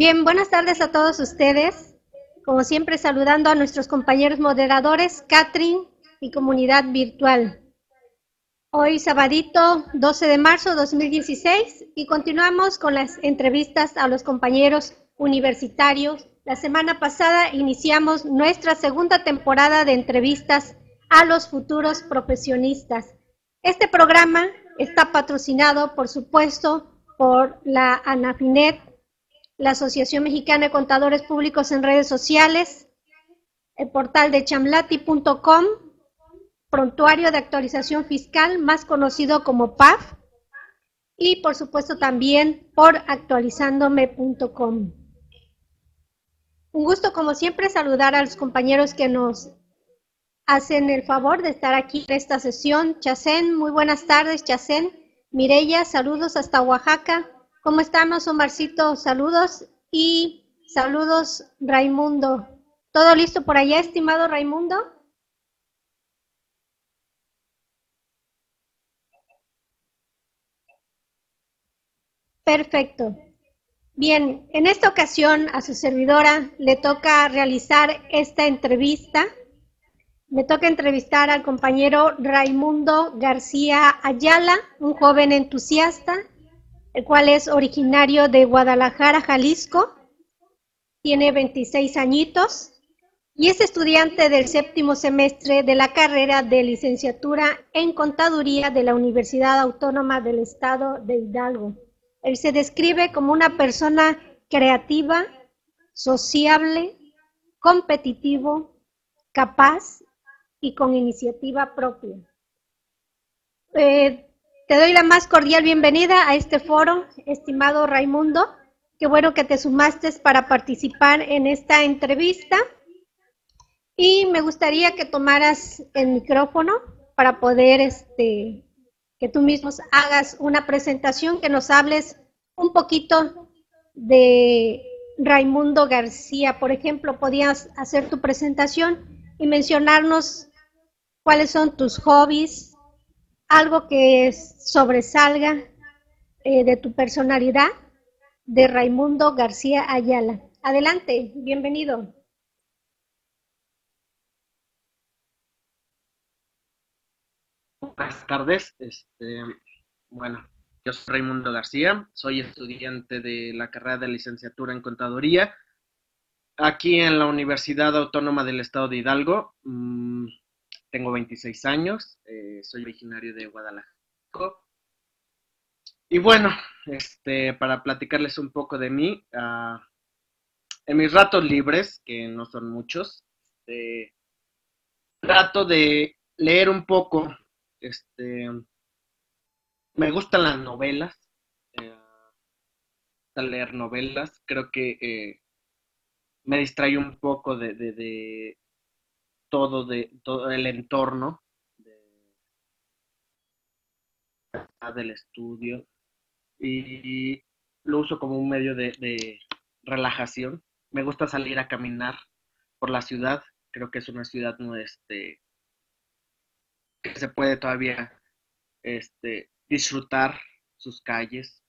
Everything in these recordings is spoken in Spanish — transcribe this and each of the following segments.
Bien, buenas tardes a todos ustedes. Como siempre, saludando a nuestros compañeros moderadores, Catherine y comunidad virtual. Hoy, sabadito 12 de marzo 2016, y continuamos con las entrevistas a los compañeros universitarios. La semana pasada iniciamos nuestra segunda temporada de entrevistas a los futuros profesionistas. Este programa está patrocinado, por supuesto, por la ANAFINET, la Asociación Mexicana de Contadores Públicos en Redes Sociales, el portal de chamlati.com, prontuario de actualización fiscal, más conocido como PAF, y por supuesto también por actualizandome.com. Un gusto, como siempre, saludar a los compañeros que nos hacen el favor de estar aquí en esta sesión. Chacén, muy buenas tardes, Chacén. Mireya, saludos hasta Oaxaca. ¿Cómo estamos, Omarcito? Saludos y saludos, Raimundo. ¿Todo listo por allá, estimado Raimundo? Perfecto. Bien, en esta ocasión a su servidora le toca realizar esta entrevista. Me toca entrevistar al compañero Raimundo García Ayala, un joven entusiasta el cual es originario de Guadalajara, Jalisco, tiene 26 añitos y es estudiante del séptimo semestre de la carrera de licenciatura en contaduría de la Universidad Autónoma del Estado de Hidalgo. Él se describe como una persona creativa, sociable, competitivo, capaz y con iniciativa propia. Eh, te doy la más cordial bienvenida a este foro, estimado Raimundo. Qué bueno que te sumaste para participar en esta entrevista. Y me gustaría que tomaras el micrófono para poder este, que tú mismo hagas una presentación, que nos hables un poquito de Raimundo García. Por ejemplo, podías hacer tu presentación y mencionarnos cuáles son tus hobbies, algo que sobresalga eh, de tu personalidad de Raimundo García Ayala. Adelante, bienvenido. Buenas tardes. Este, bueno, yo soy Raimundo García, soy estudiante de la carrera de licenciatura en contaduría aquí en la Universidad Autónoma del Estado de Hidalgo. Mm, tengo 26 años, eh, soy originario de Guadalajara. Y bueno, este, para platicarles un poco de mí, ah, en mis ratos libres, que no son muchos, este, trato de leer un poco, este, me gustan las novelas, eh, leer novelas, creo que eh, me distrae un poco de, todo, de, todo el entorno del estudio y lo uso como un medio de, relajación. Me gusta salir a caminar por la ciudad. Creo que es una ciudad no este que se puede todavía este, disfrutar sus calles.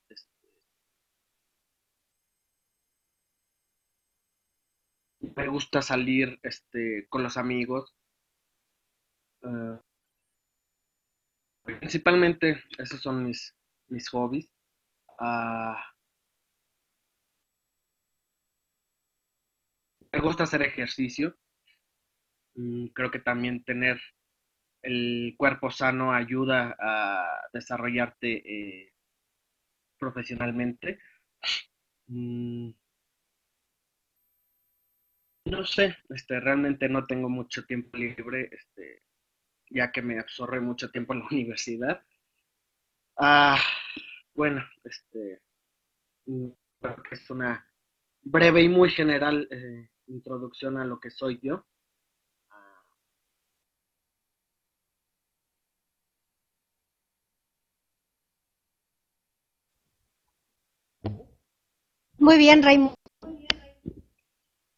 Me gusta salir este, con los amigos. Ah, principalmente esos son mis, mis hobbies. Ah, me gusta hacer ejercicio. Mm, creo que también tener el cuerpo sano ayuda a desarrollarte eh, profesionalmente. Mm, no sé, este, realmente no tengo mucho tiempo libre. Este, ya que me absorbe mucho tiempo en la universidad. Ah, bueno, este, creo que es una breve y muy general eh, introducción a lo que soy yo. Muy bien, Raimundo.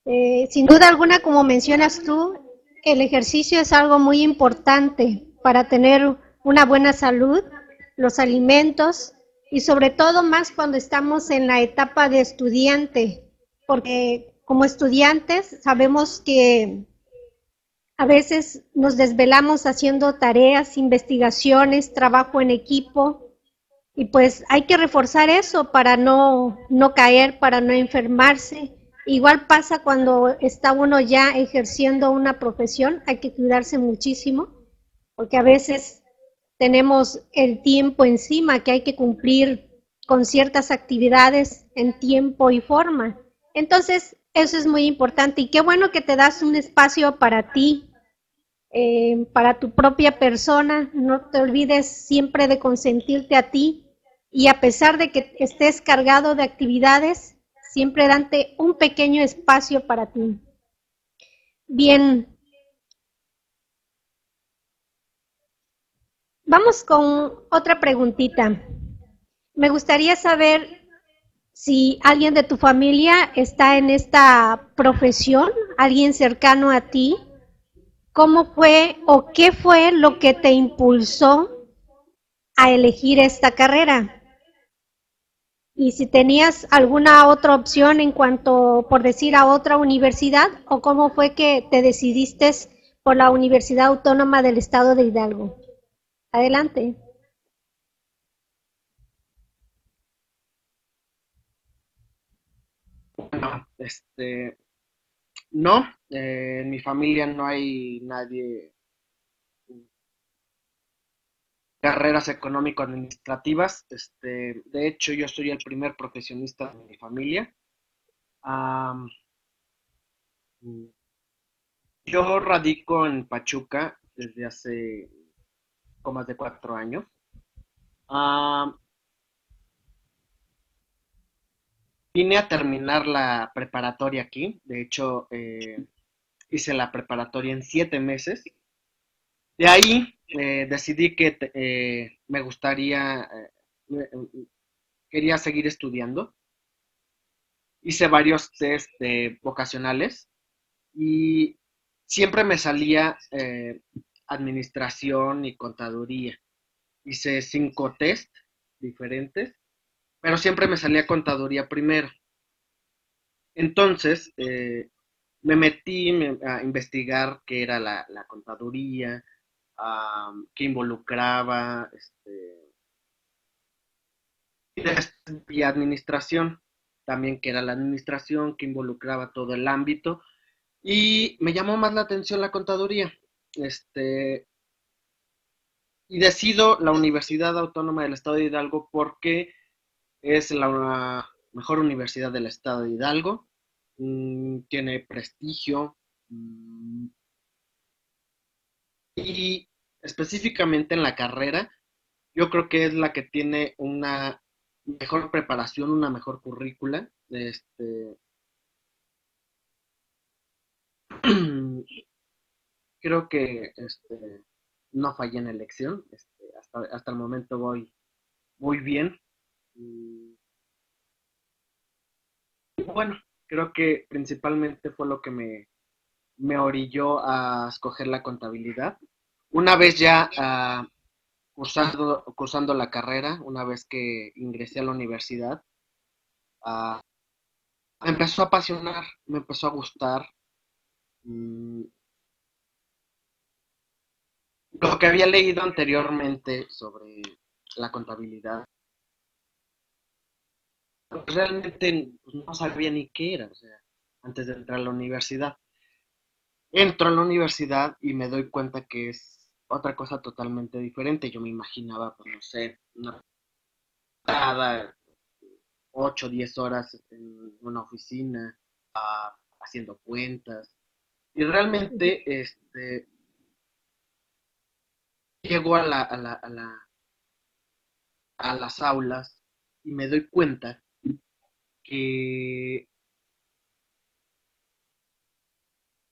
Eh, sin duda alguna, como mencionas tú, el ejercicio es algo muy importante para tener una buena salud, los alimentos y sobre todo más cuando estamos en la etapa de estudiante. porque como estudiantes sabemos que a veces nos desvelamos haciendo tareas, investigaciones, trabajo en equipo y pues hay que reforzar eso para no, no caer, para no enfermarse. Igual pasa cuando está uno ya ejerciendo una profesión, hay que cuidarse muchísimo, porque a veces tenemos el tiempo encima que hay que cumplir con ciertas actividades en tiempo y forma. Entonces, eso es muy importante y qué bueno que te das un espacio para ti, eh, para tu propia persona. No te olvides siempre de consentirte a ti y a pesar de que estés cargado de actividades, siempre dante un pequeño espacio para ti. Bien. Vamos con otra preguntita. Me gustaría saber si alguien de tu familia está en esta profesión, alguien cercano a ti, ¿cómo fue o qué fue lo que te impulsó a elegir esta carrera? Y si tenías alguna otra opción en cuanto, por decir, a otra universidad, o cómo fue que te decidiste por la Universidad Autónoma del Estado de Hidalgo. Adelante. Bueno, este, no, eh, en mi familia no hay nadie carreras económico-administrativas. Este, de hecho, yo soy el primer profesionista de mi familia. yo radico en Pachuca desde hace más de cuatro años. Vine a terminar la preparatoria aquí. De hecho, eh, hice la preparatoria en siete meses. De ahí eh, decidí que eh, me gustaría, quería seguir estudiando. Hice varios test vocacionales y siempre me salía administración y contaduría. Hice cinco test diferentes pero siempre me salía contaduría primero. Entonces, eh, me metí a investigar qué era la, contaduría, qué involucraba, este, y administración, también qué era la administración, que involucraba todo el ámbito, y me llamó más la atención la contaduría. Este, y decido la Universidad Autónoma del Estado de Hidalgo porque es la mejor universidad del estado de Hidalgo. Mm, tiene prestigio. Mm, y específicamente en la carrera, yo creo que es la que tiene una mejor preparación, una mejor currícula. Este, creo que este, no fallé en elección. Este, hasta, hasta el momento voy muy bien. Bueno, creo que principalmente fue lo que me, me orilló a escoger la contabilidad. Una vez ya uh, cursando, la carrera, una vez que ingresé a la universidad, uh, empezó a apasionar, me empezó a gustar. Mm, lo que había leído anteriormente sobre la contabilidad realmente pues, no sabía ni qué era, o sea, antes de entrar a la universidad. Entro a la universidad y me doy cuenta que es otra cosa totalmente diferente. Yo me imaginaba, pues no sé, una cada 8 o 10 horas en una oficina ah, haciendo cuentas. Y realmente este llego a la, a la, a la a las aulas y me doy cuenta que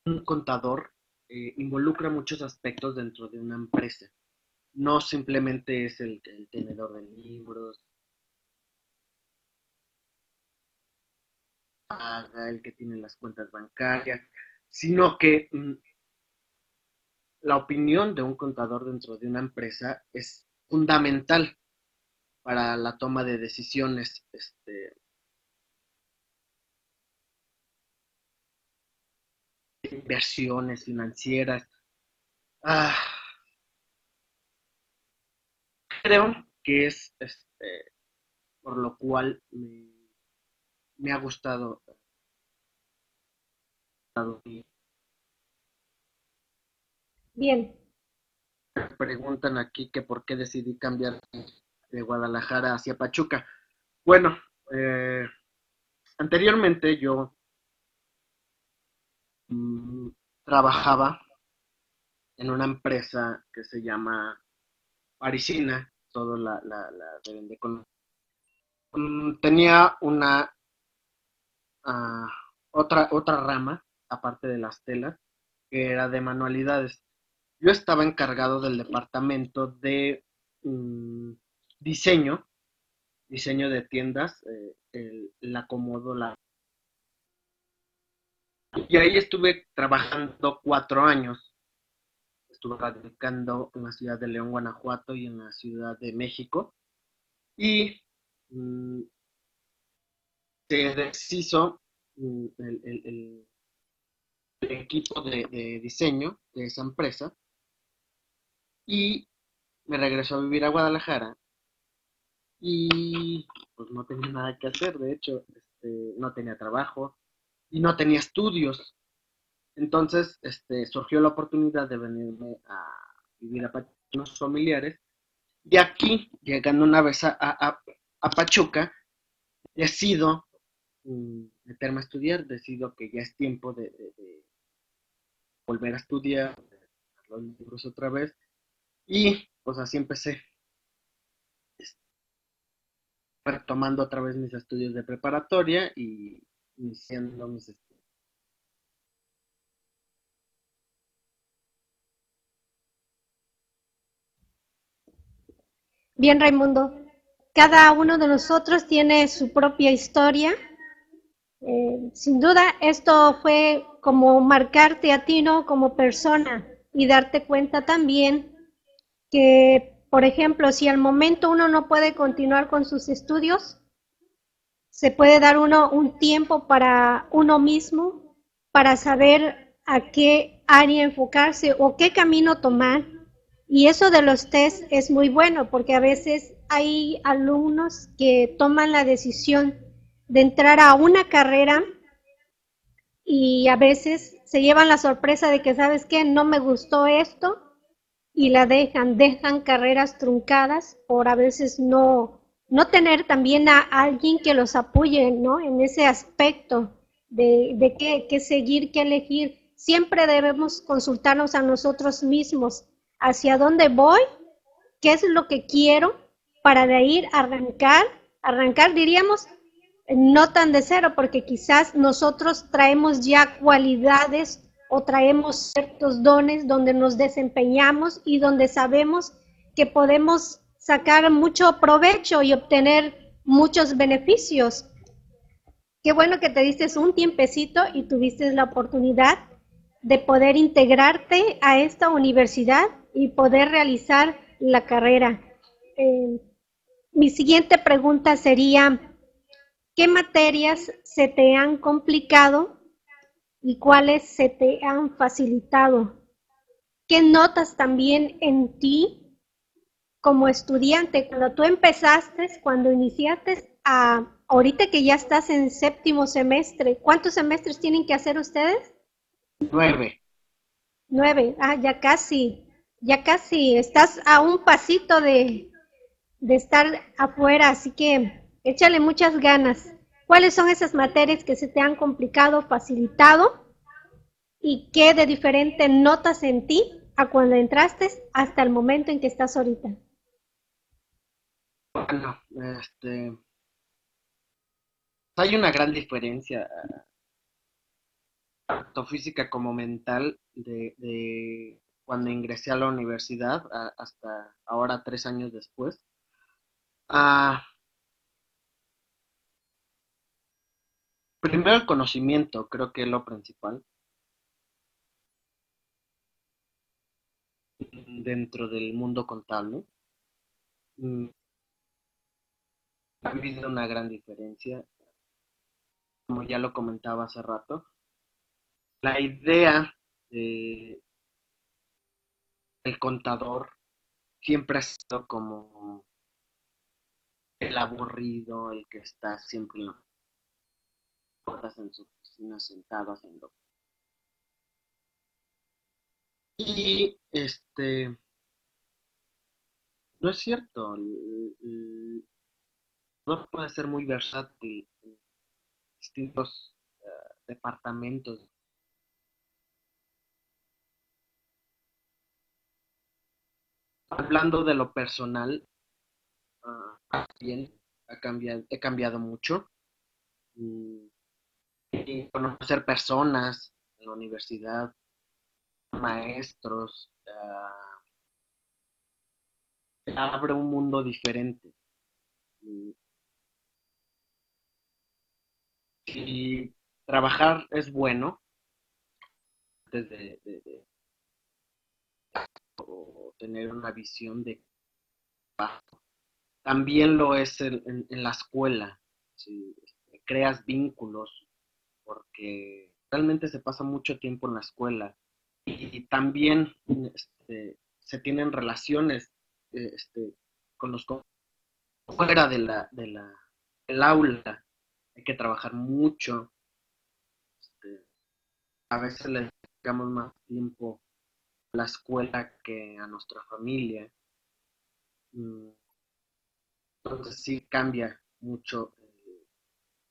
un contador eh, involucra muchos aspectos dentro de una empresa. No simplemente es el, tenedor de libros, el que tiene las cuentas bancarias, sino que mm, la opinión de un contador dentro de una empresa es fundamental para la toma de decisiones este, inversiones financieras. Ah, creo que es este, por lo cual me, ha gustado. Bien. Me preguntan aquí que por qué decidí cambiar de Guadalajara hacia Pachuca. Bueno, eh, anteriormente yo mm, trabajaba en una empresa que se llama Parisina, todo la, la, la con... Mm, tenía una ah, otra, otra rama, aparte de las telas, que era de manualidades. Yo estaba encargado del departamento de mm, diseño, diseño de tiendas, eh, el, acomodo, la... Y ahí estuve trabajando cuatro años. Estuve radicando en la ciudad de León, Guanajuato y en la ciudad de México. Y mm, se deshizo mm, el, equipo de, diseño de esa empresa y me regresó a vivir a Guadalajara y pues no tenía nada que hacer, de hecho, este, no tenía trabajo y no tenía estudios. Entonces, este, surgió la oportunidad de venirme a vivir a unos familiares. Y aquí, llegando una vez a, a, Pachuca, decido mm, meterme a estudiar, decido que ya es tiempo de, volver a estudiar, los libros otra vez. Y pues así empecé retomando otra vez mis estudios de preparatoria y iniciando mis estudios. Bien, Raimundo. Cada uno de nosotros tiene su propia historia. Eh, sin duda, esto fue como marcarte a ti, ¿no? Como persona y darte cuenta también que por ejemplo, si al momento uno no puede continuar con sus estudios, se puede dar uno un tiempo para uno mismo, para saber a qué área enfocarse o qué camino tomar. Y eso de los test es muy bueno porque a veces hay alumnos que toman la decisión de entrar a una carrera y a veces se llevan la sorpresa de que, ¿sabes qué? No me gustó esto y la dejan, dejan carreras truncadas por a veces no, no tener también a alguien que los apoye, ¿no? En ese aspecto de, qué, seguir, qué elegir. Siempre debemos consultarnos a nosotros mismos hacia dónde voy, qué es lo que quiero para de ir arrancar, arrancar diríamos no tan de cero, porque quizás nosotros traemos ya cualidades o traemos ciertos dones donde nos desempeñamos y donde sabemos que podemos sacar mucho provecho y obtener muchos beneficios. Qué bueno que te diste un tiempecito y tuviste la oportunidad de poder integrarte a esta universidad y poder realizar la carrera. Eh, mi siguiente pregunta sería, ¿qué materias se te han complicado y cuáles se te han facilitado. ¿Qué notas también en ti como estudiante cuando tú empezaste, cuando iniciaste a ahorita que ya estás en séptimo semestre? ¿Cuántos semestres tienen que hacer ustedes? Nueve. Nueve, ah, ya casi, ya casi, estás a un pasito de, de estar afuera, así que échale muchas ganas. ¿Cuáles son esas materias que se te han complicado, facilitado? ¿Y qué de diferente notas en ti a cuando entraste hasta el momento en que estás ahorita? Bueno, este, hay una gran diferencia, tanto física como mental, de, cuando ingresé a la universidad hasta ahora, tres años después. Ah, Primero el conocimiento, creo que es lo principal. Dentro del mundo contable. Mm, ha habido una gran diferencia. Como ya lo comentaba hace rato. la idea de el contador siempre ha sido como el aburrido, el que está siempre en en su oficina sentado haciendo. Y este no es cierto, el, puede ser muy versátil en distintos eh, departamentos hablando de lo personal, uh, bien, ha cambiado, he cambiado mucho. Mm, y conocer personas en la universidad, maestros, uh, abre un mundo diferente. Mm, y trabajar es bueno antes de, tener una visión de también lo es en, la escuela si creas vínculos porque realmente se pasa mucho tiempo en la escuela y, también este, se tienen relaciones este, con los fuera de la, de la del aula hay que trabajar mucho este, a veces le dedicamos más tiempo la escuela que a nuestra familia. Mm, entonces sí cambia mucho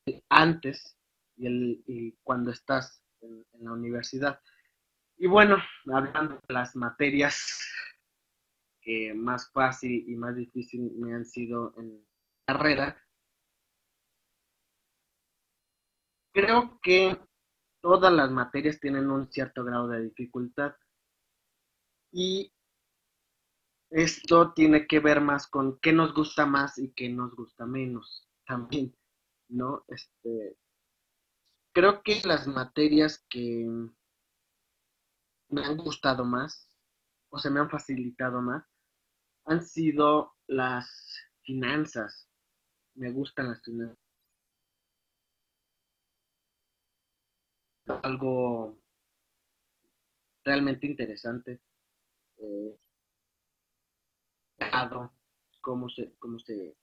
eh, antes y, el, cuando estás en, la universidad. Y bueno, hablando de las materias que más fácil y más difícil me han sido en carrera, creo que todas las materias tienen un cierto grado de dificultad y esto tiene que ver más con qué nos gusta más y qué nos gusta menos también, ¿no? Este, creo que las materias que me han gustado más o se me han facilitado más han sido las finanzas. Me gustan las finanzas. Algo realmente interesante eh, cómo se, cómo se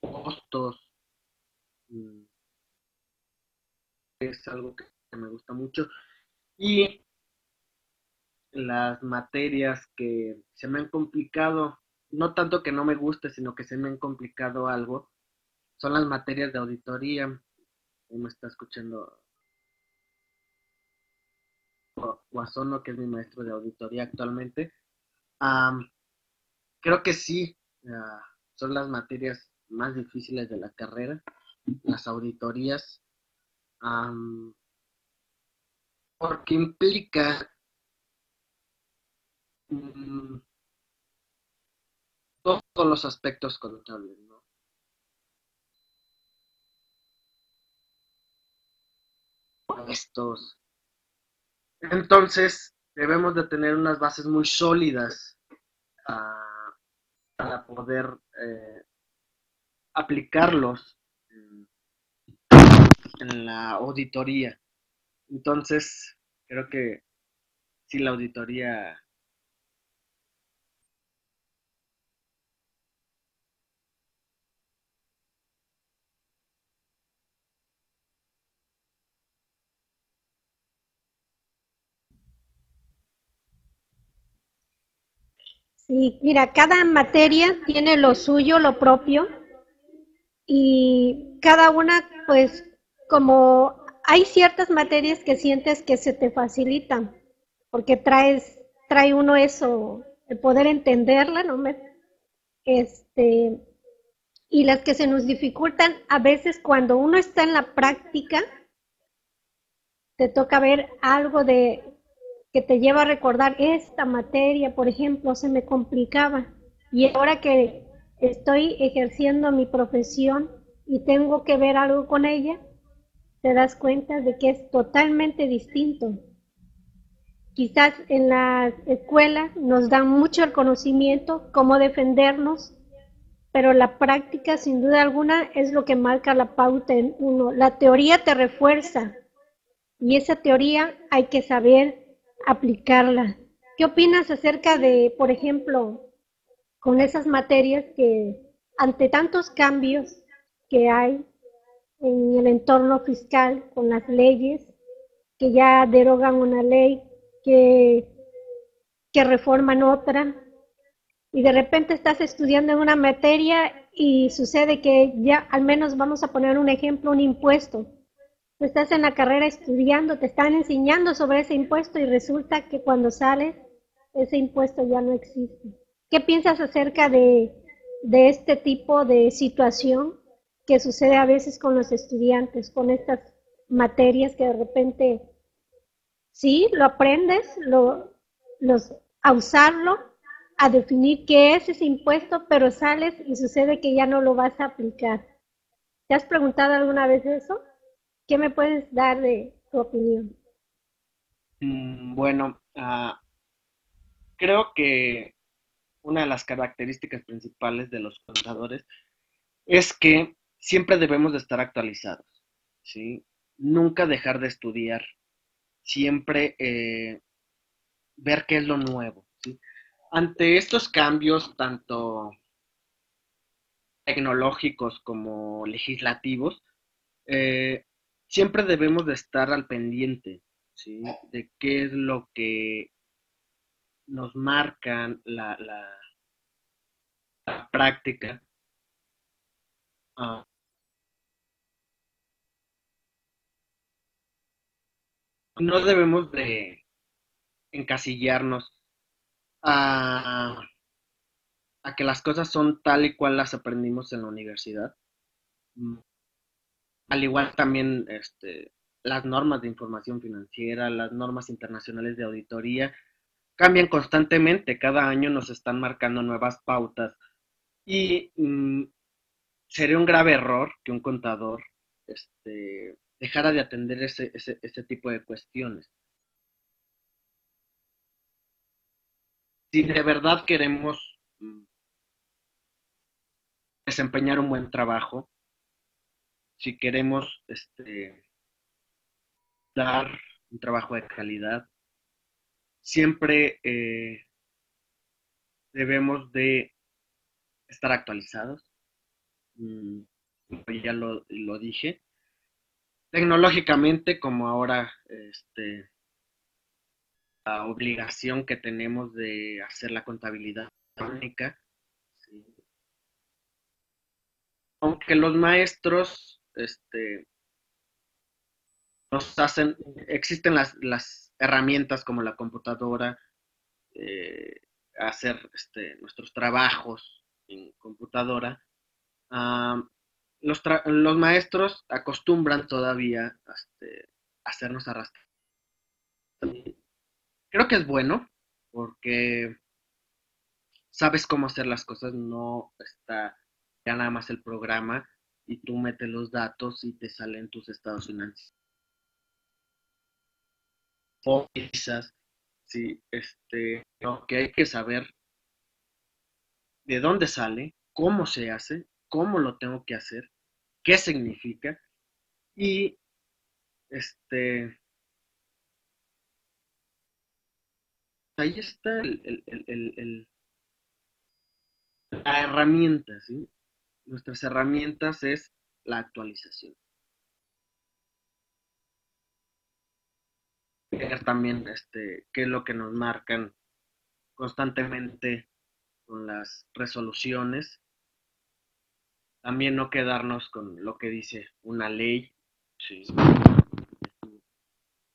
costos mm, es algo que me gusta mucho. Y las materias que se me han complicado no tanto que no me guste sino que se me han complicado algo son las materias de auditoría. me está escuchando Guasono, que es mi maestro de auditoría actualmente. creo que sí, ah, son las materias más difíciles de la carrera, las auditorías, porque implica mm, todos los aspectos contables, ¿no? estos. Entonces, debemos de tener unas bases muy sólidas ah, para poder eh, aplicarlos en, en la auditoría. Entonces, creo que si la auditoría Sí, mira, cada materia tiene lo suyo, lo propio, y cada una, pues, como hay ciertas materias que sientes que se te facilitan, porque traes, trae uno eso, el poder entenderla, ¿no? Este, y las que se nos dificultan a veces cuando uno está en la práctica, te toca ver algo de que te lleva a recordar esta materia, por ejemplo, se me complicaba. Y ahora que estoy ejerciendo mi profesión y tengo que ver algo con ella, te das cuenta de que es totalmente distinto. Quizás en la escuela nos dan mucho el conocimiento, cómo defendernos, pero la práctica sin duda alguna es lo que marca la pauta en uno. La teoría te refuerza y esa teoría hay que saber aplicarla. ¿Qué opinas acerca de, por ejemplo, con esas materias que ante tantos cambios que hay en el entorno fiscal, con las leyes, que ya derogan una ley, que, que reforman otra, y de repente estás estudiando en una materia y sucede que ya, al menos vamos a poner un ejemplo, un impuesto. Estás en la carrera estudiando, te están enseñando sobre ese impuesto y resulta que cuando sales, ese impuesto ya no existe. ¿Qué piensas acerca de, de este tipo de situación que sucede a veces con los estudiantes, con estas materias que de repente sí, lo aprendes, lo, los, a usarlo, a definir qué es ese impuesto, pero sales y sucede que ya no lo vas a aplicar. ¿Te has preguntado alguna vez eso? ¿Qué me puedes dar de tu opinión? Mm, bueno, uh, creo que una de las características principales de los contadores es que siempre debemos de estar actualizados, ¿sí? Nunca dejar de estudiar, siempre eh, ver qué es lo nuevo. Ante estos cambios, tanto tecnológicos como legislativos, eh, siempre debemos de estar al pendiente, ¿sí? De qué es lo que nos marcan la, la, práctica. Ah. no debemos de encasillarnos a, a, que las cosas son tal y cual las aprendimos en la universidad. Al igual también este, las normas de información financiera, las normas internacionales de auditoría, cambian constantemente, cada año nos están marcando nuevas pautas y mm, sería un grave error que un contador este, dejara de atender ese tipo de cuestiones. Si de verdad queremos mm, desempeñar un buen trabajo, si queremos este, dar un trabajo de calidad, siempre eh, debemos de estar actualizados. Mm, ya lo, dije. Tecnológicamente, como ahora este, la obligación que tenemos de hacer la contabilidad única. Aunque los maestros este, nos hacen, existen las, las herramientas como la computadora, eh, hacer este, nuestros trabajos en computadora. los, los, maestros acostumbran todavía este, hacernos arrastrar. Creo que es bueno porque sabes cómo hacer las cosas, no está ya nada más el programa y tú metes los datos y te salen tus estados financieros pólizas, ¿sí? Este, lo que hay que saber de dónde sale, cómo se hace, cómo lo tengo que hacer, qué significa y este ahí está el, la herramienta, ¿sí? Nuestras herramientas es la actualización. también este, qué es lo que nos marcan constantemente con las resoluciones. También no quedarnos con lo que dice una ley.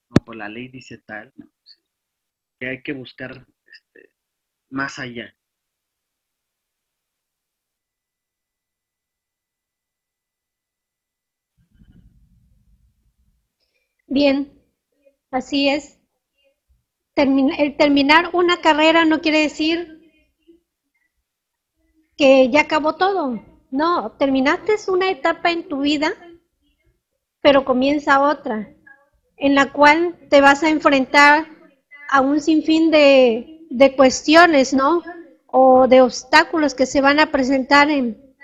No, pues la ley dice tal. Que hay que buscar este, más allá. Bien, Así es. el terminar una carrera no quiere decir que ya acabó todo. No, terminaste una etapa en tu vida, pero comienza otra, en la cual te vas a enfrentar a un sinfín de, de cuestiones, ¿no? O de obstáculos que se van a presentar en,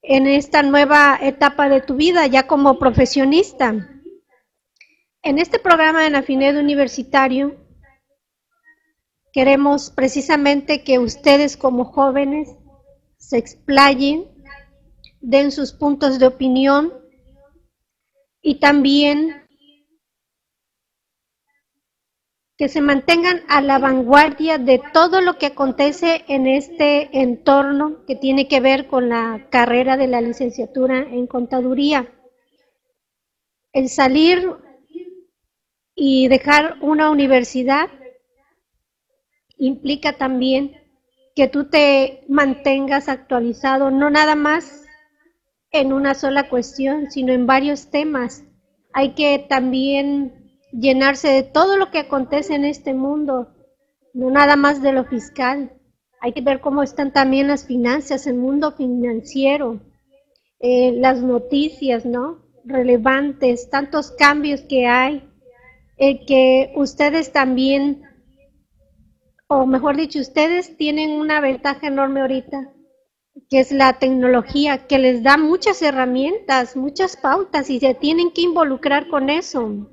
en esta nueva etapa de tu vida ya como profesionista. En este programa de Nafinet Universitario queremos precisamente que ustedes como jóvenes se explayen, den sus puntos de opinión y también que se mantengan a la vanguardia de todo lo que acontece en este entorno que tiene que ver con la carrera de la licenciatura en contaduría. El salir y dejar una universidad implica también que tú te mantengas actualizado, no nada más en una sola cuestión, sino en varios temas. Hay que también llenarse de todo lo que acontece en este mundo, no nada más de lo fiscal. Hay que ver cómo están también las finanzas, el mundo financiero, eh, las noticias, ¿no? Relevantes, tantos cambios que hay, que ustedes también, o mejor dicho, ustedes tienen una ventaja enorme ahorita, que es la tecnología, que les da muchas herramientas, muchas pautas y se tienen que involucrar con eso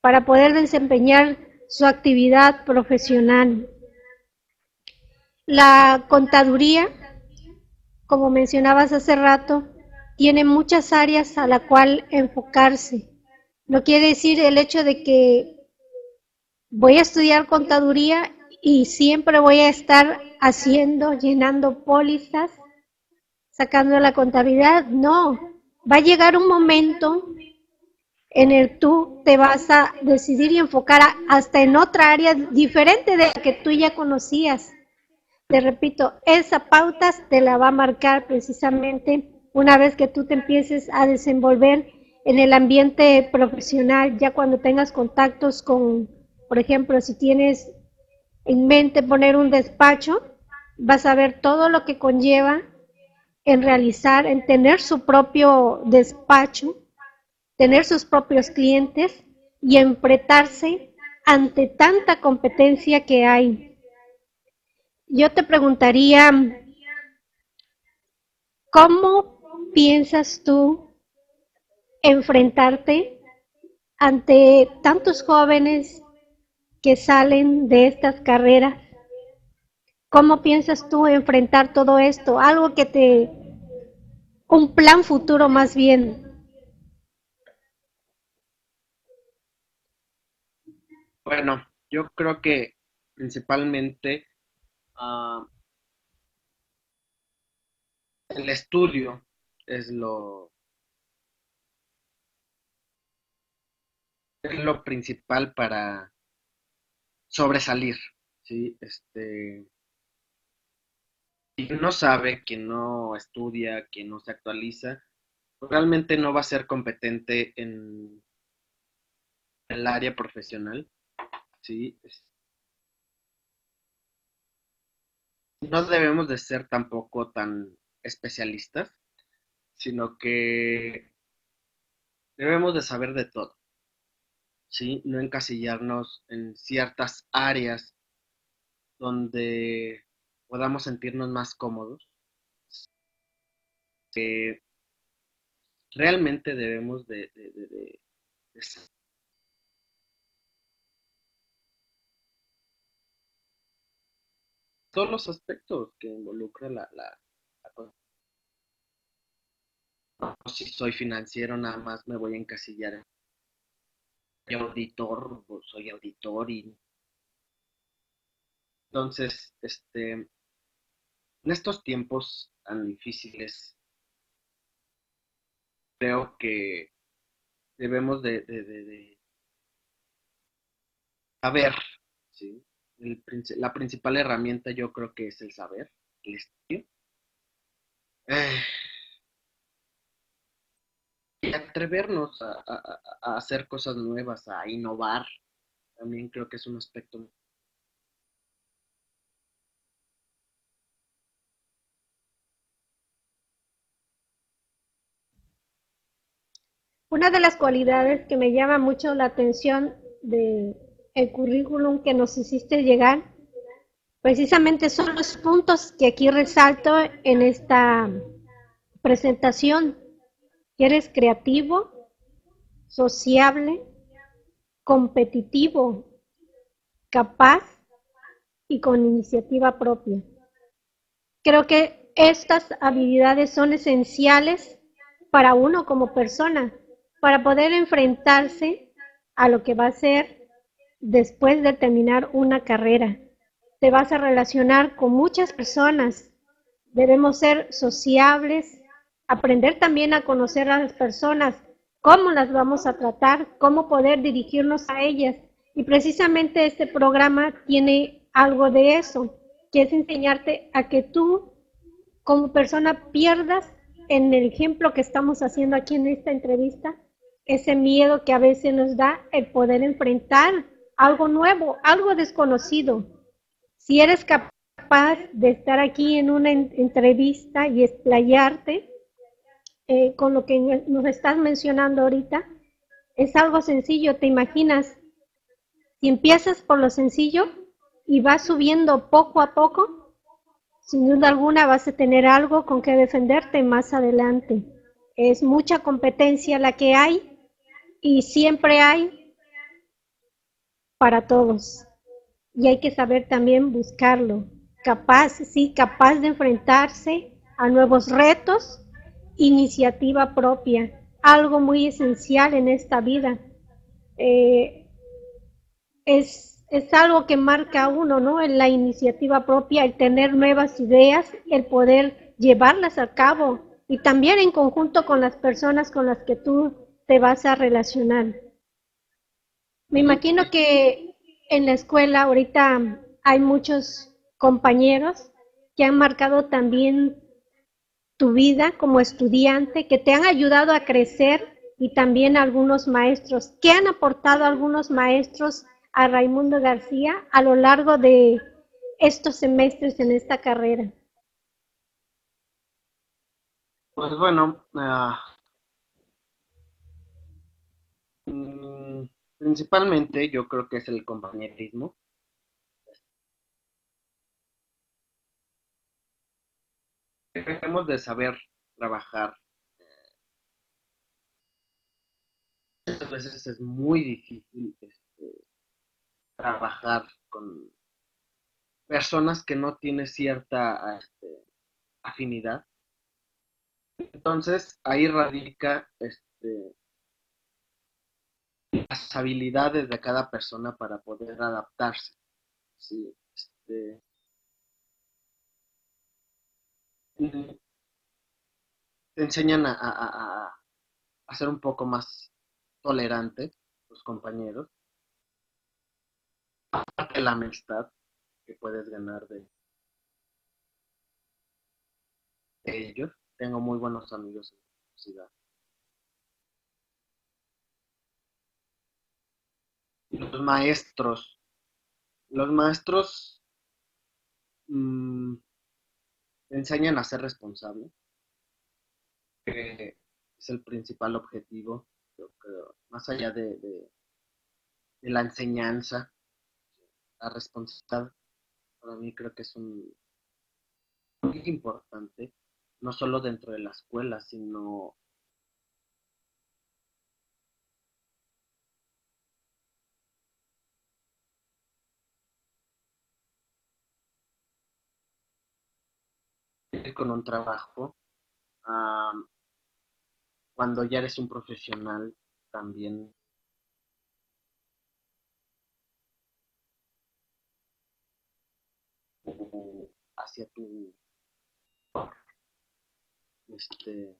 para poder desempeñar su actividad profesional. La contaduría, como mencionabas hace rato, tiene muchas áreas a la cual enfocarse. No quiere decir el hecho de que voy a estudiar contaduría y siempre voy a estar haciendo, llenando pólizas, sacando la contabilidad. No, va a llegar un momento en el tú te vas a decidir y enfocar hasta en otra área diferente de la que tú ya conocías. Te repito, esa pauta te la va a marcar precisamente una vez que tú te empieces a desenvolver en el ambiente profesional, ya cuando tengas contactos con, por ejemplo, si tienes en mente poner un despacho, vas a ver todo lo que conlleva en realizar, en tener su propio despacho, tener sus propios clientes y enfrentarse ante tanta competencia que hay. Yo te preguntaría, ¿cómo piensas tú enfrentarte ante tantos jóvenes que salen de estas carreras? ¿Cómo piensas tú enfrentar todo esto? Algo que te, un plan futuro más bien, Bueno, yo creo que principalmente ah, el estudio es lo lo principal para sobresalir, ¿sí? Este, quien no sabe, quien no estudia, quien no se actualiza, realmente no va a ser competente en el área profesional ¿sí? No debemos de ser tampoco tan especialistas, sino que debemos de saber de todo, ¿sí? No encasillarnos en ciertas áreas donde podamos sentirnos más cómodos. Que realmente debemos de, todos los aspectos que involucra la, la, si soy financiero, nada más me voy a encasillar en auditor, soy auditor y entonces, este, en estos tiempos tan difíciles, creo que debemos de, saber, la principal herramienta yo creo que es el saber, el estudio. Eh, atrevernos a, hacer cosas nuevas, a innovar, también creo que es un aspecto Una de las cualidades que me llama mucho la atención de, el currículum que nos hiciste llegar, precisamente son los puntos que aquí resalto en esta presentación, eres creativo, sociable, competitivo, capaz y con iniciativa propia. Creo que estas habilidades son esenciales para uno como persona, para poder enfrentarse a lo que va a ser después de terminar una carrera. Te vas a relacionar con muchas personas. Debemos ser sociables, aprender también a conocer a las personas, cómo las vamos a tratar, cómo poder dirigirnos a ellas. Y precisamente este programa tiene algo de eso, que es enseñarte a que tú como persona pierdas en el ejemplo que estamos haciendo aquí en esta entrevista, ese miedo que a veces nos da el poder enfrentar algo nuevo, algo desconocido. Si eres capaz de estar aquí en una entrevista y explayarte eh, con lo que nos estás mencionando ahorita, es algo sencillo, te imaginas. Si empiezas por lo sencillo y vas subiendo poco a poco, sin duda alguna vas a tener algo con que defenderte más adelante. Es mucha competencia la que hay y siempre hay para todos. Y hay que saber también buscarlo. Capaz, sí, capaz de enfrentarse a nuevos retos, iniciativa propia, algo muy esencial en esta vida. Eh, es, es algo que marca uno, ¿no? En la iniciativa propia, el tener nuevas ideas, el poder llevarlas a cabo y también en conjunto con las personas con las que tú te vas a relacionar. Me imagino que en la escuela ahorita hay muchos compañeros que han marcado también tu vida como estudiante, que te han ayudado a crecer y también algunos maestros. ¿Qué han aportado algunos maestros a Raimundo García a lo largo de estos semestres en esta carrera? Pues bueno, uh, Principalmente yo creo que es el compañerismo. Debemos de saber trabajar. Muchas veces es muy difícil este, trabajar con personas que no tienen cierta este, afinidad. Entonces ahí radica este, las habilidades de cada persona para poder adaptarse. Sí, este, te enseñan a, a, ser un poco más tolerante, los compañeros. Aparte la amistad que puedes ganar de ellos. Tengo muy buenos amigos en la universidad. los maestros. Los maestros enseñan a ser responsable, que es el principal objetivo, más allá de, de, la enseñanza, la responsabilidad, para mí creo que es un muy importante, no solo dentro de la escuela, sino con un trabajo, cuando ya eres un profesional, también. Hacia tu este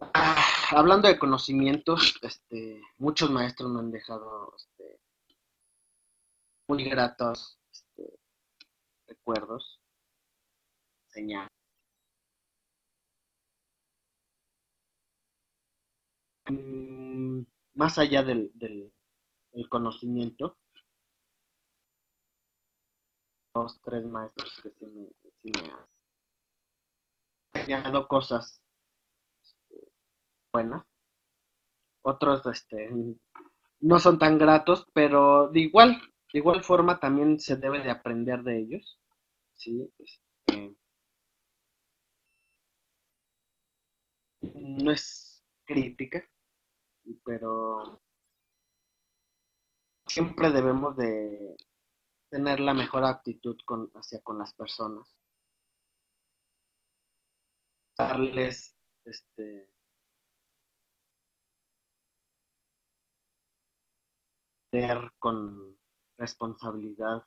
ah, hablando de conocimientos este muchos maestros me han dejado este, muy gratos recuerdos, señal. Mm, más allá del, del, conocimiento, dos, tres maestros que sí me, han dado cosas este, buenas. Otros este, no son tan gratos, pero de igual, de igual forma también se debe de aprender de ellos. ¿Sí? Este, no es crítica, pero siempre debemos de tener la mejor actitud con, hacia con las personas. Darles este con responsabilidad.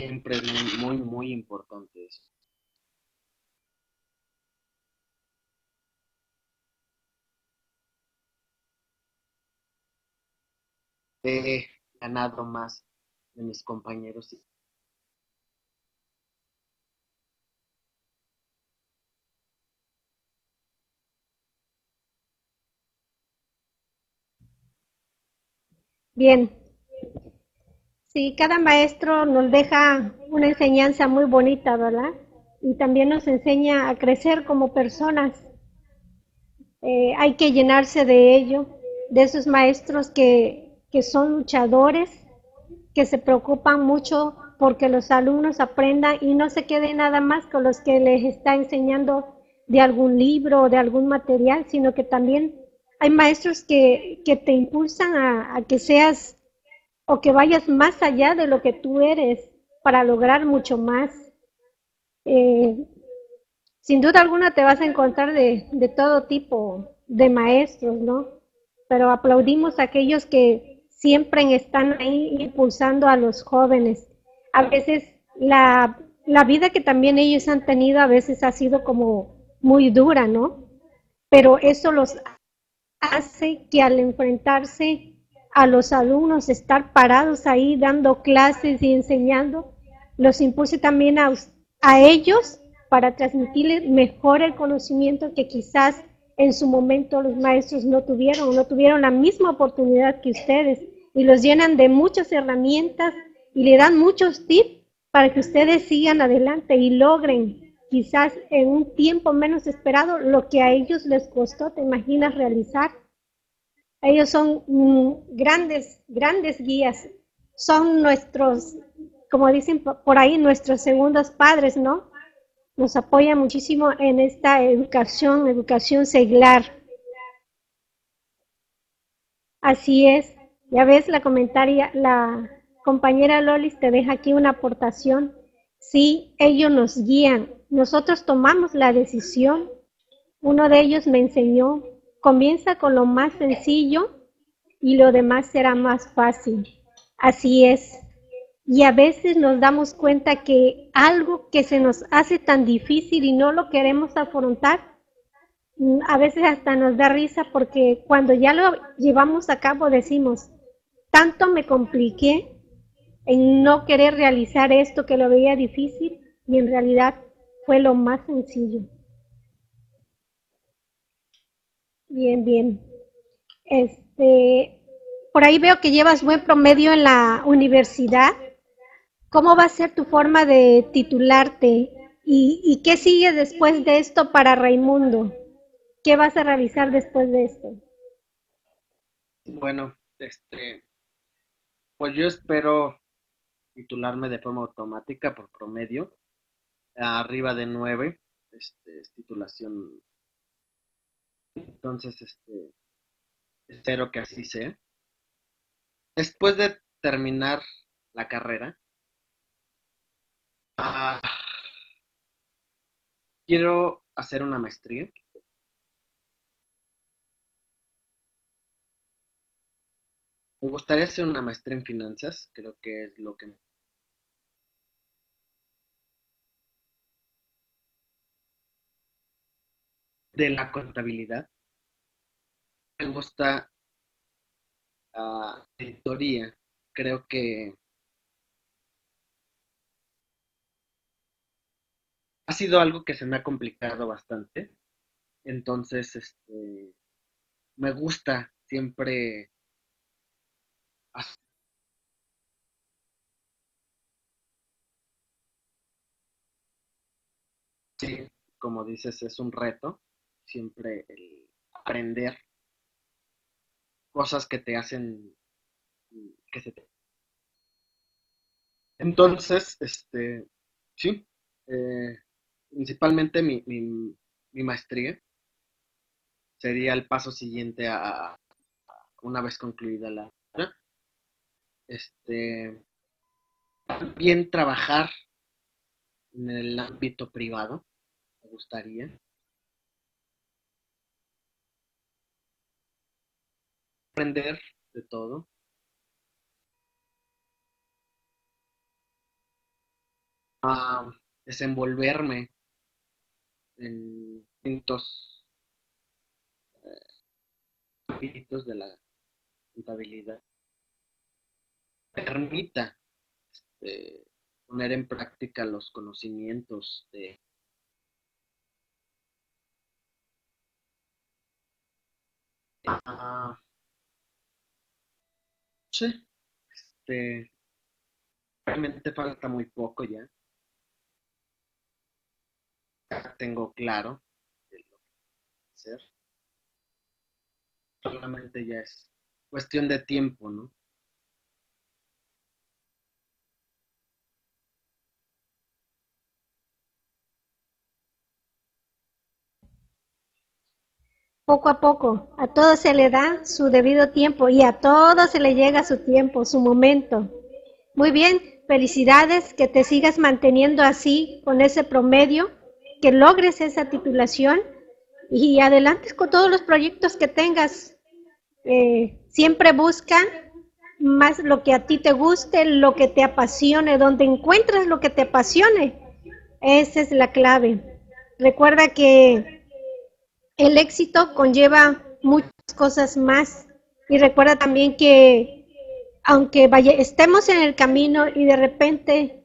Siempre muy, muy importante eso. He ganado más de mis compañeros Bien. Sí, cada maestro nos deja una enseñanza muy bonita, ¿verdad? Y también nos enseña a crecer como personas. Eh, hay que llenarse de ello, de esos maestros que, que son luchadores, que se preocupan mucho porque los alumnos aprendan y no se quede nada más con los que les está enseñando de algún libro o de algún material, sino que también hay maestros que, te impulsan a, que seas o que vayas más allá de lo que tú eres para lograr mucho más. Eh, sin duda alguna te vas a encontrar de, de, todo tipo de maestros, ¿no? Pero aplaudimos a aquellos que siempre están ahí impulsando a los jóvenes. A veces la, la vida que también ellos han tenido a veces ha sido como muy dura, ¿no? Pero eso los hace que al enfrentarse a los alumnos, estar parados ahí dando clases y enseñando, los impulse también a, ellos para transmitirles mejor el conocimiento que quizás en su momento los maestros no tuvieron, no tuvieron la misma oportunidad que ustedes y los llenan de muchas herramientas y le dan muchos tips para que ustedes sigan adelante y logren quizás en un tiempo menos esperado lo que a ellos les costó, ¿te imaginas realizar? Ellos son mm, grandes, grandes guías, son nuestros, como dicen por ahí, nuestros segundos padres, ¿no? Nos apoyan muchísimo en esta educación, educación seglar. Así es. Ya ves, la comentaria, la compañera Lolis te deja aquí una aportación. Sí, ellos nos guían, nosotros tomamos la decisión. Uno de ellos me enseñó, comienza con lo más sencillo y lo demás será más fácil. Así es. Y a veces nos damos cuenta que algo que se nos hace tan difícil y no lo queremos afrontar, a veces hasta nos da risa porque cuando ya lo llevamos a cabo decimos, tanto me compliqué en no querer realizar esto que lo veía difícil y en realidad fue lo más sencillo. Bien, bien. Este, por ahí veo que llevas buen promedio en la universidad. ¿Cómo va a ser tu forma de titularte? ¿Y, qué sigue después de esto para Raimundo? ¿Qué vas a realizar después de esto? Bueno, este, pues yo espero titularme de forma automática por promedio arriba de 9, este, es titulación. Entonces, este, espero que así sea. Después de terminar la carrera, ah, quiero hacer una maestría. Me gustaría hacer una maestría en finanzas, creo que es lo que de la contabilidad. Me gusta la teoría. Creo que ha sido algo que se me ha complicado bastante. Entonces, este, me gusta siempre Sí, como dices, es un reto siempre el aprender cosas que te hacen que se te Entonces, este, sí, eh, principalmente mi, mi, maestría sería el paso siguiente a, una vez concluida la este también trabajar en el ámbito privado me gustaría aprender de todo. A desenvolverme en distintos ámbitos de la contabilidad. Permita este, poner en práctica los conocimientos de ah, este, realmente falta muy poco ya tengo claro lo que hacer. Solamente ya es cuestión de tiempo, ¿no? Poco a poco, a todo se le da su debido tiempo y a todo se le llega su tiempo, su momento. Muy bien, felicidades, que te sigas manteniendo así, con ese promedio que logres esa titulación y adelantes con todos los proyectos que tengas. Eh, siempre busca más lo que a ti te guste, lo que te apasione, donde encuentres lo que te apasione. Esa es la clave. Recuerda que el éxito conlleva muchas cosas más y recuerda también que aunque vaya, estemos en el camino y de repente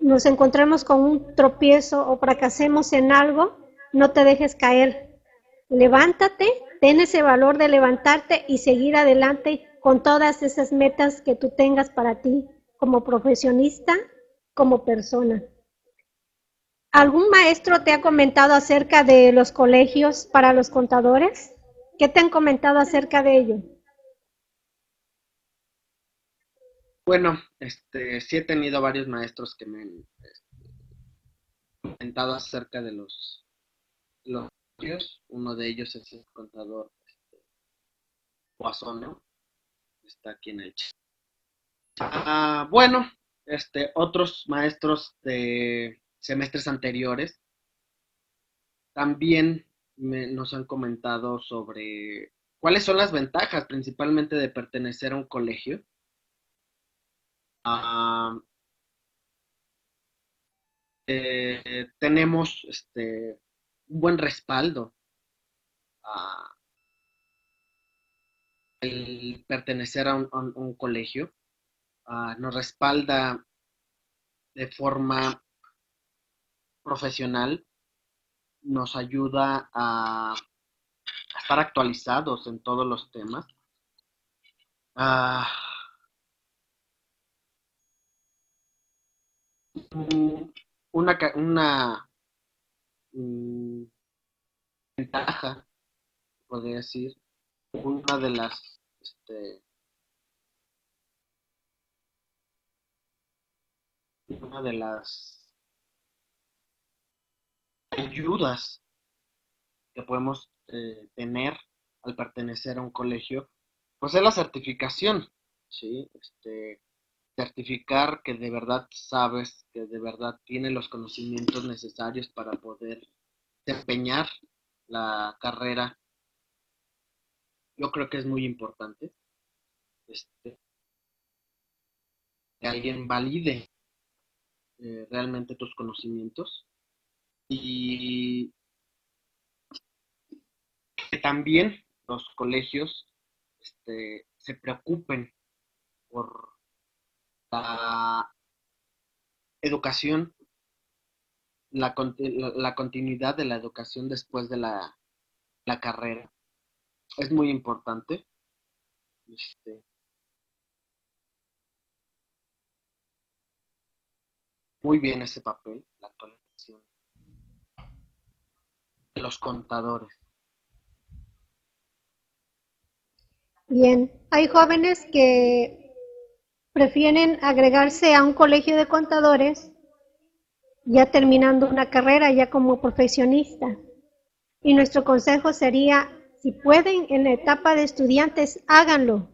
nos encontremos con un tropiezo o fracasemos en algo, no te dejes caer. Levántate, ten ese valor de levantarte y seguir adelante con todas esas metas que tú tengas para ti como profesionista, como persona. ¿Algún maestro te ha comentado acerca de los colegios para los contadores? ¿Qué te han comentado acerca de ello? Bueno, este, sí he tenido varios maestros que me han este, comentado acerca de los, los Uno de ellos es el contador este, está aquí en el chat. Ah, bueno, este, otros maestros de semestres anteriores también nos han comentado sobre cuáles son las ventajas principalmente de pertenecer a un colegio Ah, eh, tenemos este, un buen respaldo a el pertenecer a un, colegio. Ah, nos respalda de forma profesional, nos ayuda a, estar actualizados en todos los temas. Ah, una, una mm, ventaja, podría decir, una de las este, una de las ayudas que podemos eh, tener al pertenecer a un colegio, pues es la certificación, ¿sí? Este, certificar que de verdad sabes, que de verdad tienes los conocimientos necesarios para poder desempeñar la carrera. Yo creo que es muy importante este, que alguien valide eh, realmente tus conocimientos y que también los colegios este, se preocupen por la educación, la, la, continuidad de la educación después de la, carrera. Es muy importante. Este, muy bien ese papel, la actualización de los contadores. Bien, hay jóvenes que prefieren agregarse a un colegio de contadores ya terminando una carrera, ya como profesionista. Y nuestro consejo sería, si pueden en la etapa de estudiantes, háganlo.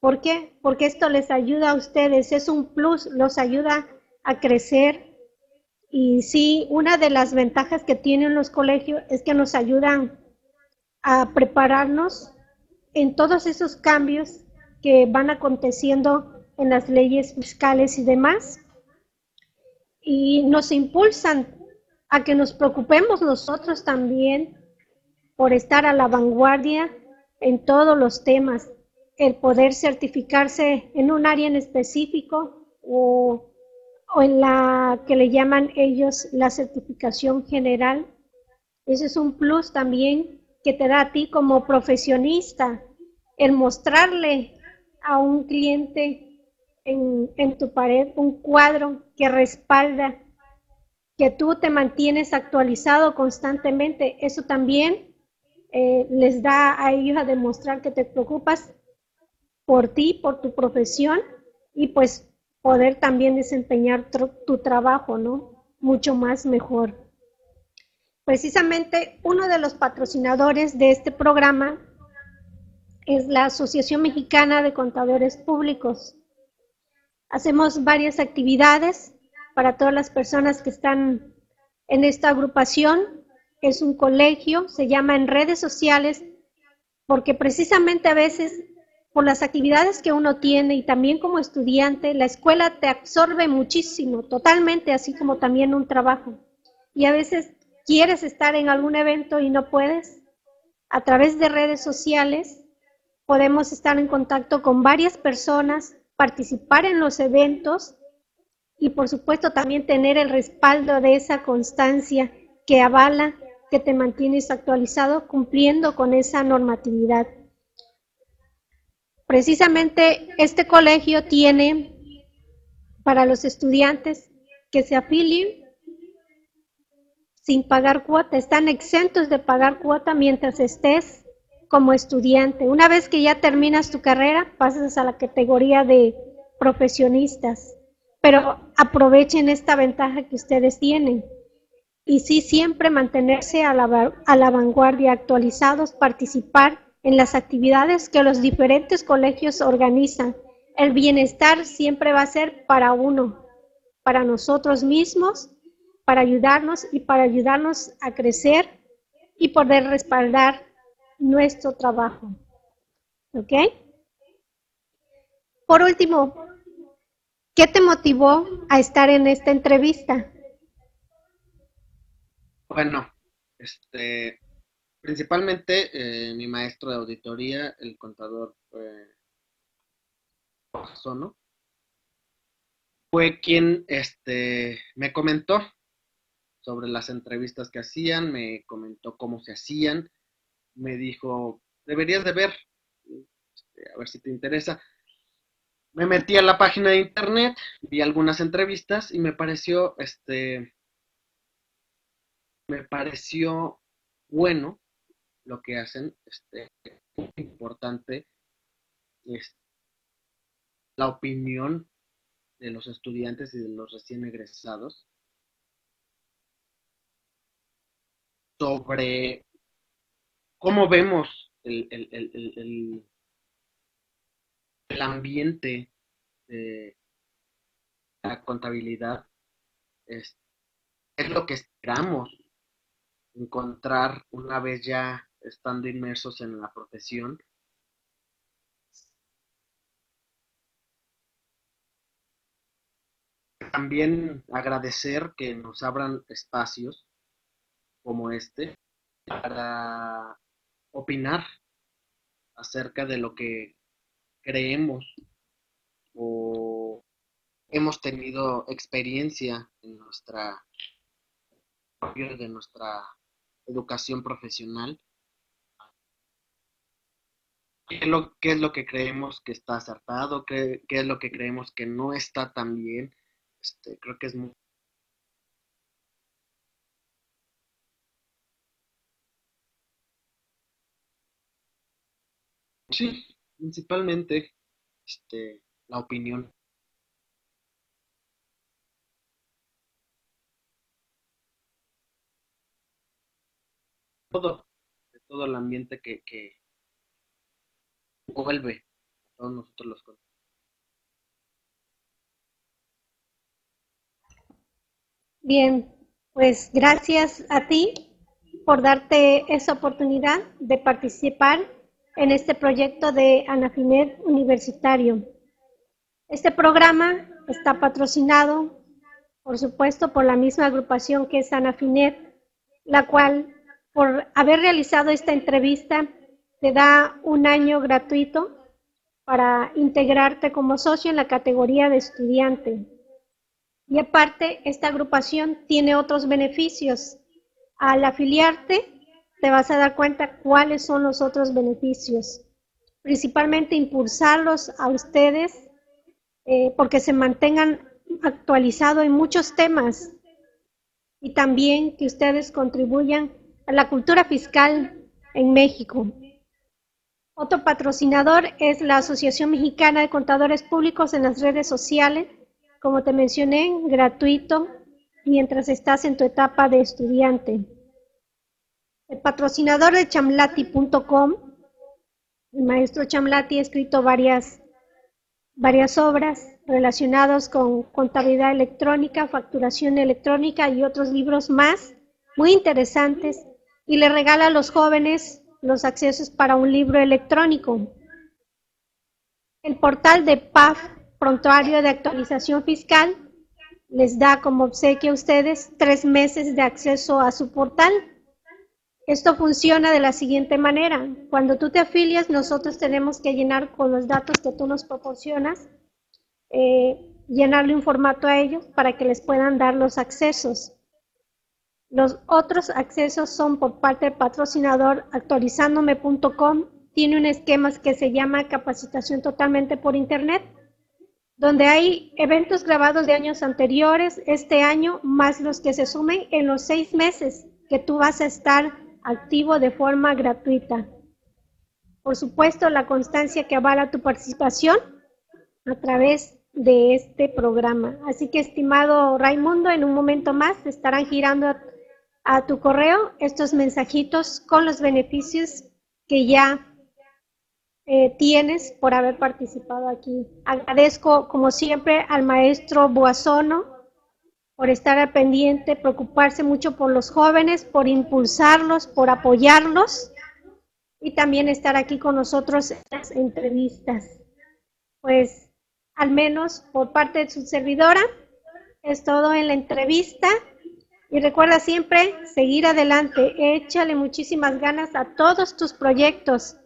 ¿Por qué? Porque esto les ayuda a ustedes, es un plus, los ayuda a crecer. Y sí, una de las ventajas que tienen los colegios es que nos ayudan a prepararnos en todos esos cambios que van aconteciendo en las leyes fiscales y demás. Y nos impulsan a que nos preocupemos nosotros también por estar a la vanguardia en todos los temas, el poder certificarse en un área en específico o, o en la que le llaman ellos la certificación general. Ese es un plus también que te da a ti como profesionista, el mostrarle a un cliente en, en, tu pared un cuadro que respalda que tú te mantienes actualizado constantemente. Eso también eh, les da a ellos a demostrar que te preocupas por ti, por tu profesión y pues poder también desempeñar tu trabajo, ¿no? Mucho más mejor. Precisamente uno de los patrocinadores de este programa es la Asociación Mexicana de Contadores Públicos. Hacemos varias actividades para todas las personas que están en esta agrupación. Es un colegio, se llama en redes sociales, porque precisamente a veces por las actividades que uno tiene y también como estudiante, la escuela te absorbe muchísimo, totalmente, así como también un trabajo. Y a veces quieres estar en algún evento y no puedes. A través de redes sociales podemos estar en contacto con varias personas, participar en los eventos y por supuesto también tener el respaldo de esa constancia que avala que te mantienes actualizado cumpliendo con esa normatividad. Precisamente este colegio tiene para los estudiantes que se afilien sin pagar cuota, están exentos de pagar cuota mientras estés como estudiante. Una vez que ya terminas tu carrera, pasas a la categoría de profesionistas, pero aprovechen esta ventaja que ustedes tienen. Y sí, siempre mantenerse a la, a la vanguardia, actualizados, participar en las actividades que los diferentes colegios organizan. El bienestar siempre va a ser para uno, para nosotros mismos, para ayudarnos y para ayudarnos a crecer y poder respaldar nuestro trabajo. ¿Ok? Por último, ¿qué te motivó a estar en esta entrevista? Bueno, este, Principalmente eh, mi maestro de auditoría, el contador Sono, fue quien este, me comentó sobre las entrevistas que hacían, me comentó cómo se hacían, me dijo, deberías de ver, este, a ver si te interesa. Me metí a la página de internet, vi algunas entrevistas y me pareció, este, me pareció bueno lo que hacen, este, importante es la opinión de los estudiantes y de los recién egresados sobre cómo vemos el, el, el ambiente de la contabilidad, es lo que esperamos encontrar una vez ya estando inmersos en la profesión. También agradecer que nos abran espacios como este para opinar acerca de lo que creemos o hemos tenido experiencia en nuestra de nuestra educación profesional qué es lo, qué es lo que creemos que está acertado, qué, qué es lo que creemos que no está tan bien. Este, creo que es muy... Sí, principalmente este, la opinión. Todo, de todo el ambiente que, que, vuelve todos nosotros los Bien, pues gracias a ti por darte esa oportunidad de participar en este proyecto de Anafinet Universitario. Este programa está patrocinado, por supuesto, por la misma agrupación que es Anafinet, la cual, por haber realizado esta entrevista, te da un año gratuito para integrarte como socio en la categoría de estudiante. Y aparte, esta agrupación tiene otros beneficios. Al afiliarte, te vas a dar cuenta cuáles son los otros beneficios. Principalmente impulsarlos a ustedes eh, porque se mantengan actualizados en muchos temas y también que ustedes contribuyan a la cultura fiscal en México. Otro patrocinador es la Asociación Mexicana de Contadores Públicos en las redes sociales. Como te mencioné, gratuito mientras estás en tu etapa de estudiante. El patrocinador de chamlati.com, el maestro Chamlati ha escrito varias, varias obras relacionadas con contabilidad electrónica, facturación electrónica y otros libros más muy interesantes. Y le regala a los jóvenes los accesos para un libro electrónico. El portal de PAF prontuario de actualización fiscal les da como obsequio a ustedes tres meses de acceso a su portal. Esto funciona de la siguiente manera. Cuando tú te afilias, nosotros tenemos que llenar con los datos que tú nos proporcionas, eh, llenarle un formato a ellos para que les puedan dar los accesos. Los otros accesos son por parte del patrocinador actualizandome.com. Tiene un esquema que se llama capacitación totalmente por Internet donde hay eventos grabados de años anteriores, este año, más los que se sumen en los seis meses que tú vas a estar activo de forma gratuita. Por supuesto, la constancia que avala tu participación a través de este programa. Así que, estimado Raimundo, en un momento más estarán girando a, tu correo estos mensajitos con los beneficios que ya eh, tienes por haber participado aquí. Agradezco, como siempre, al maestro Boazono por estar al pendiente, preocuparse mucho por los jóvenes, por impulsarlos, por apoyarlos y también estar aquí con nosotros en las entrevistas. Pues al menos por parte de su servidora, es todo en la entrevista. Y recuerda siempre seguir adelante, échale muchísimas ganas a todos tus proyectos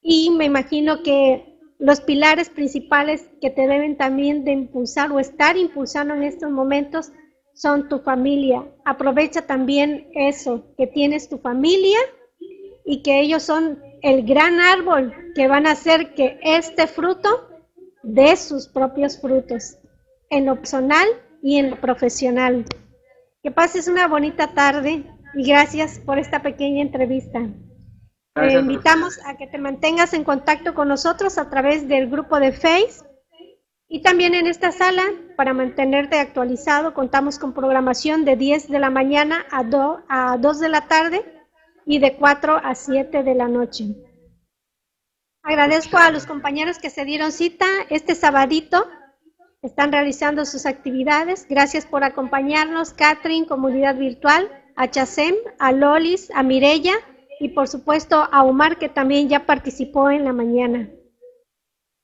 y me imagino que los pilares principales que te deben también de impulsar o estar impulsando en estos momentos son tu familia. Aprovecha también eso, que tienes tu familia y que ellos son el gran árbol que van a hacer que este fruto dé sus propios frutos, en lo personal y en lo profesional. Que pases una bonita tarde y gracias por esta pequeña entrevista. Te invitamos a que te mantengas en contacto con nosotros a través del grupo de Face y también en esta sala para mantenerte actualizado. Contamos con programación de 10 de la mañana a 2, a 2 de la tarde y de 4 a 7 de la noche. Agradezco a los compañeros que se dieron cita este sabadito. Están realizando sus actividades. Gracias por acompañarnos, Catherine, Comunidad Virtual, a Chasem, a Lolis, a Mirella y por supuesto a Omar que también ya participó en la mañana.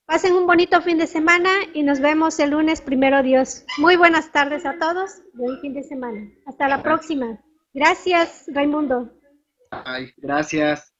Pasen un bonito fin de semana y nos vemos el lunes primero Dios. Muy buenas tardes a todos. Buen fin de semana. Hasta la próxima. Gracias, Raimundo. Ay, gracias.